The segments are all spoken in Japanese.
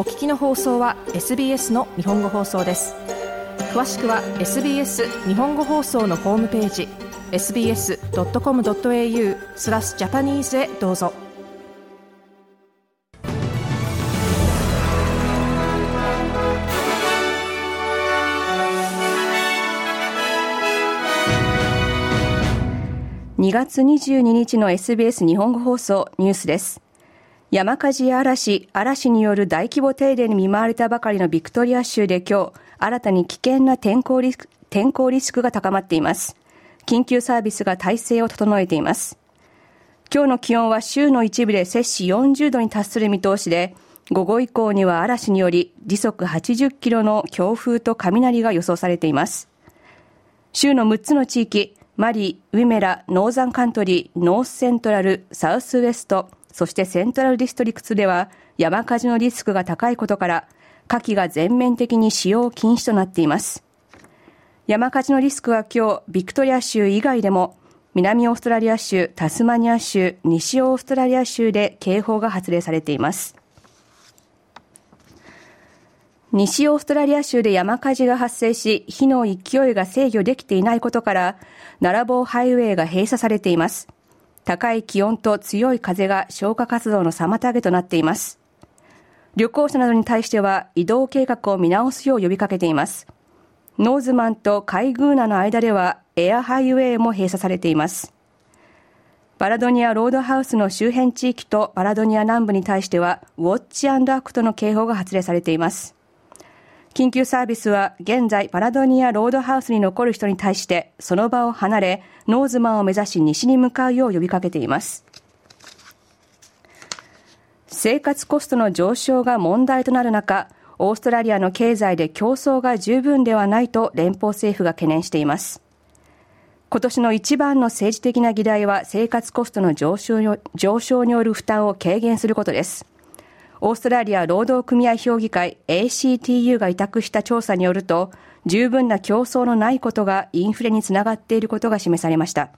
お聞きの放送は SBS の日本語放送です。詳しくは SBS 日本語放送のホームページ sbs.com.au スラスジャパニーズへどうぞ。2月22日の SBS 日本語放送ニュースです。山火事や嵐、嵐による大規模停電に見舞われたばかりのビクトリア州で今日、新たに危険な天候リスク天候リスクが高まっています。緊急サービスが態勢を整えています。今日の気温は州の一部で摂氏40度に達する見通しで、午後以降には嵐により時速80キロの強風と雷が予想されています。州の6つの地域、マリー、ウィメラ、ノーザンカントリー、ノースセントラル、サウスウエスト、そしてセントラルディストリクツでは山火事のリスクが高いことから火器が全面的に使用禁止となっています。山火事のリスクは今日、ビクトリア州以外でも、南オーストラリア州、タスマニア州、西オーストラリア州で警報が発令されています。西オーストラリア州で山火事が発生し、火の勢いが制御できていないことから、ナラボーハイウェイが閉鎖されています。高い気温と強い風が消火活動の妨げとなっています。旅行者などに対しては移動計画を見直すよう呼びかけています。ノーズマンとカイグーナの間ではエアハイウェイも閉鎖されています。バラドニアロードハウスの周辺地域とバラドニア南部に対しては Watch Act の警報が発令されています。緊急サービスは現在バラドニアロードハウスに残る人に対してその場を離れノーズマンを目指し西に向かうよう呼びかけています。生活コストの上昇が問題となる中オーストラリアの経済で競争が十分ではないと連邦政府が懸念しています。今年の一番の政治的な議題は生活コストの上昇による負担を軽減することです。オーストラリア労働組合評議会 ACTU が委託した調査によると、十分な競争のないことがインフレにつながっていることが示されました。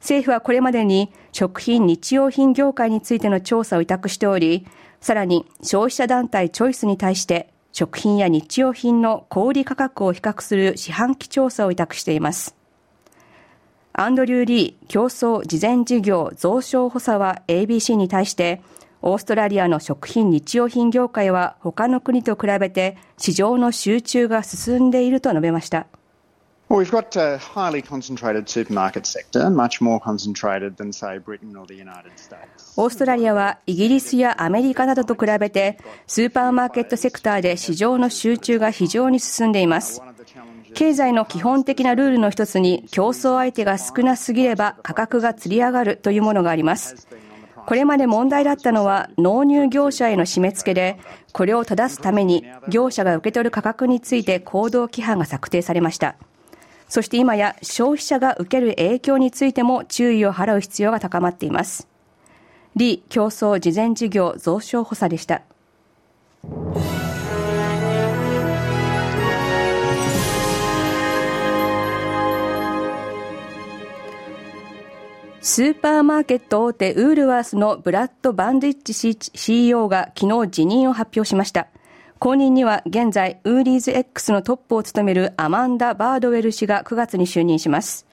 政府はこれまでに食品・日用品業界についての調査を委託しており、さらに消費者団体チョイスに対して食品や日用品の小売価格を比較する四半期調査を委託しています。アンドリュー・リー競争事前事業増床補佐は ABC に対して、オーストラリアの食品日用品業界は他の国と比べて市場の集中が進んでいると述べました。オーストラリアはイギリスやアメリカなどと比べてスーパーマーケットセクターで市場の集中が非常に進んでいます。経済の基本的なルールの一つに競争相手が少なすぎれば価格がつり上がるというものがあります。これまで問題だったのは納入業者への締め付けで、これを正すために業者が受け取る価格について行動規範が策定されました。そして今や消費者が受ける影響についても注意を払う必要が高まっています。李競争事前事業増床補佐でした。スーパーマーケット大手ウールワースのブラッド・バンディッチ CEO が昨日辞任を発表しました。後任には現在ウーリーズ X のトップを務めるアマンダ・バードウェル氏が9月に就任します。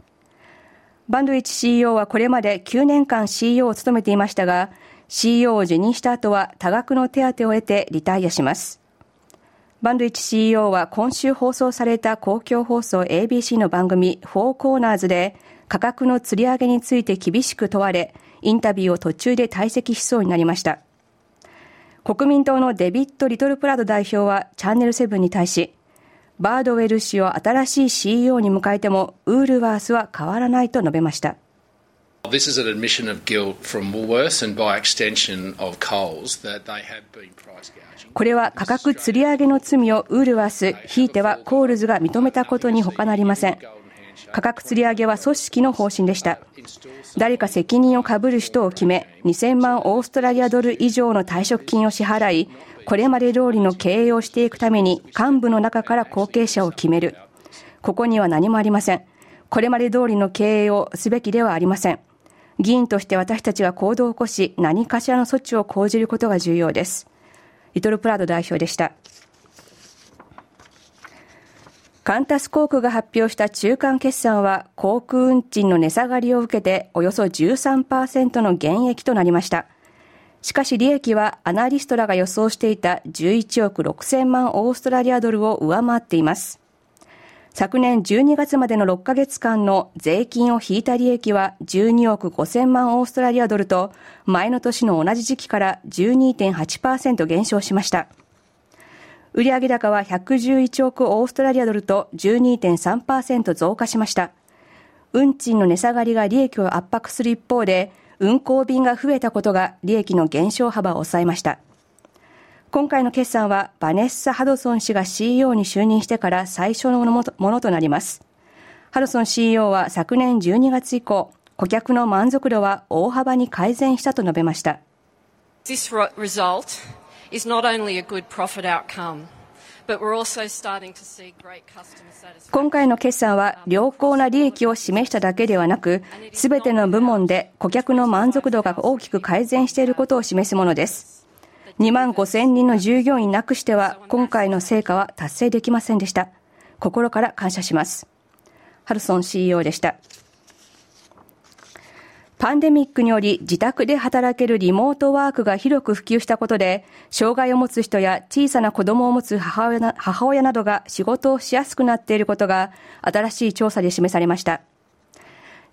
バンドウィッチ CEO はこれまで9年間 CEO を務めていましたが、CEO を辞任した後は多額の手当を得てリタイアします。バンドウィッチ CEO は今週放送された公共放送 ABC の番組4コーナーズで価格の釣り上げについて厳しく問われ、インタビューを途中で退席しそうになりました。国民党のデビッド・リトルプラド代表はチャンネル7に対し、バードウェル氏を新しい CEO に迎えても、ウールワースは変わらないと述べました。これは価格吊り上げの罪をウールワース、ひいてはコールズが認めたことに他なりません。価格吊り上げは組織の方針でした。誰か責任をかぶる人を決め、2000万オーストラリアドル以上の退職金を支払い、これまで通りの経営をしていくために幹部の中から後継者を決める。ここには何もありません。これまで通りの経営をすべきではありません。議員として私たちは行動を起こし、何かしらの措置を講じることが重要です。リトルプラード代表でした。カンタス航空が発表した中間決算は航空運賃の値下がりを受けておよそ13%の減益となりました。しかし利益はアナリストらが予想していた11億6000万オーストラリアドルを上回っています。昨年12月までの6ヶ月間の税金を引いた利益は12億5000万オーストラリアドルと前の年の同じ時期から12.8%減少しました。売上高は111億オーストラリアドルと12.3%増加しました。運賃の値下がりが利益を圧迫する一方で、運航便が増えたことが利益の減少幅を抑えました。今回の決算はバネッサ・ハドソン氏が CEO に就任してから最初のものとなります。ハドソン CEO は昨年12月以降、顧客の満足度は大幅に改善したと述べました。This result is not only a good profit outcome, 今回の決算は良好な利益を示しただけではなく、すべての部門で顧客の満足度が大きく改善していることを示すものです。2万5千人の従業員なくしては、今回の成果は達成できませんでした。心から感謝します。ハルソン CEO でした。パンデミックにより自宅で働けるリモートワークが広く普及したことで、障害を持つ人や小さな子供を持つ母親な母親などが仕事をしやすくなっていることが新しい調査で示されました。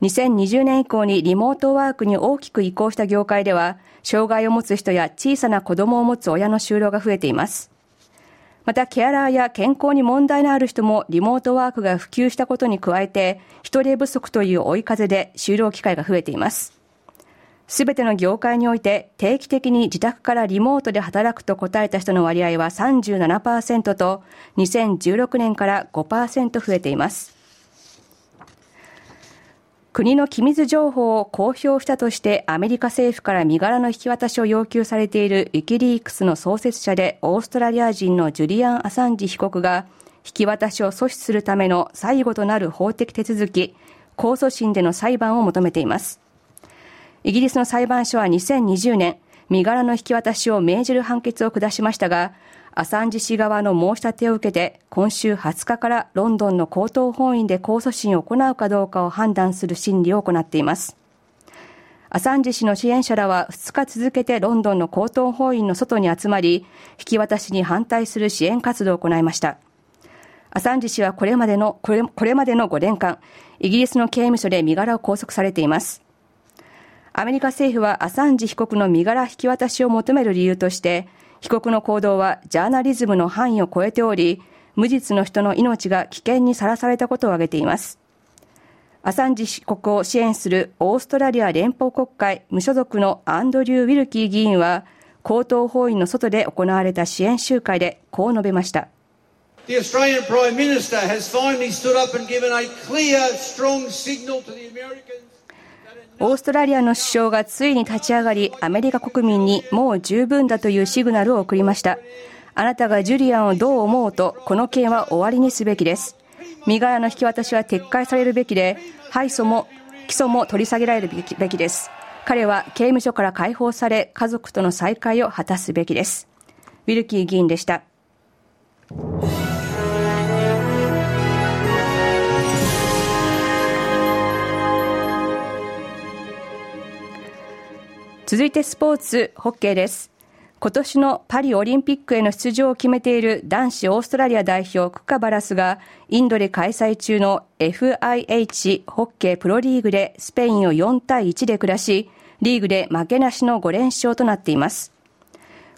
2020年以降にリモートワークに大きく移行した業界では、障害を持つ人や小さな子供を持つ親の就労が増えています。また、ケアラーや健康に問題のある人もリモートワークが普及したことに加えて、人手不足という追い風で就労機会が増えています。すべての業界において定期的に自宅からリモートで働くと答えた人の割合は37%と2016年から5%増えています。国の機密情報を公表したとしてアメリカ政府から身柄の引き渡しを要求されているウィキリークスの創設者でオーストラリア人のジュリアン・アサンジ被告が引き渡しを阻止するための最後となる法的手続き、控訴審での裁判を求めています。イギリスの裁判所は2020年、身柄の引き渡しを命じる判決を下しましたが、アサンジ氏側の申し立てを受けて、今週20日からロンドンの高等法院で控訴審を行うかどうかを判断する審理を行っています。アサンジ氏の支援者らは2日続けてロンドンの高等法院の外に集まり、引き渡しに反対する支援活動を行いました。アサンジ氏はこれまでの、これこれまでの5年間、イギリスの刑務所で身柄を拘束されています。アメリカ政府はアサンジ被告の身柄引き渡しを求める理由として、被告の行動はジャーナリズムの範囲を超えており、無実の人の命が危険にさらされたことを挙げています。アサンジ被告を支援するオーストラリア連邦国会無所属のアンドリュー・ウィルキー議員は、高等法院の外で行われた支援集会でこう述べました。The オーストラリアの首相がついに立ち上がり、アメリカ国民にもう十分だというシグナルを送りました。あなたがジュリアンをどう思うと、この件は終わりにすべきです。身柄の引き渡しは撤回されるべきで、敗訴も、起訴も取り下げられるべきです。彼は刑務所から解放され、家族との再会を果たすべきです。ウィルキー議員でした。続いてスポーツ、ホッケーです。今年のパリオリンピックへの出場を決めている男子オーストラリア代表クカバラスがインドで開催中の FIH ホッケープロリーグでスペインを4対1で下し、リーグで負けなしの5連勝となっています。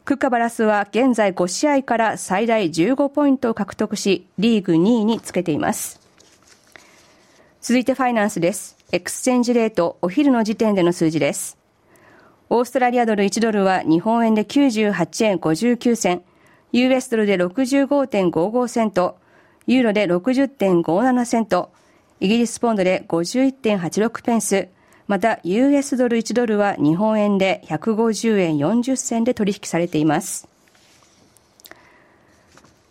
クカバラスは現在5試合から最大15ポイントを獲得し、リーグ2位につけています。続いてファイナンスです。 exchange rate お昼の時点での数字です。オーストラリアドル1ドルは日本円で98円59銭、US ドルで65.55セント、ユーロで60.57セント、イギリスポンドで51.86ペンス、また US ドル1ドルは日本円で150円40銭で取引されています。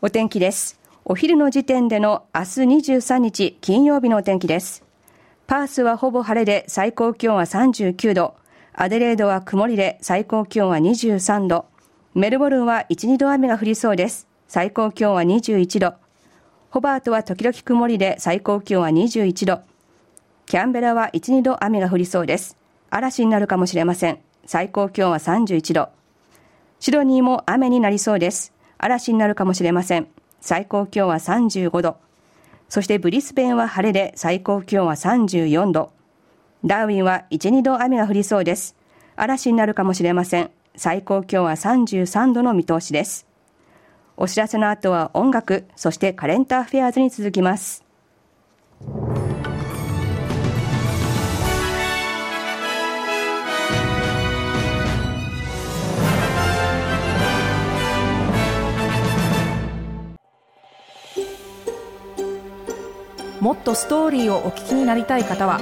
お天気です。お昼の時点での明日23日金曜日のお天気です。パースはほぼ晴れで最高気温は39度。アデレードは曇りで最高気温は23度。メルボルンは1、2度雨が降りそうです。最高気温は21度。ホバートは時々曇りで最高気温は21度。キャンベラは1、2度雨が降りそうです。嵐になるかもしれません。最高気温は31度。シドニーも雨になりそうです。嵐になるかもしれません。最高気温は35度。そしてブリスベンは晴れで最高気温は34度。ダーウィンは1、2度雨が降りそうです。嵐になるかもしれません。最高気温は33度の見通しです。お知らせの後は音楽、そしてカレンターフェアーズに続きます。もっとストーリーをお聞きになりたい方は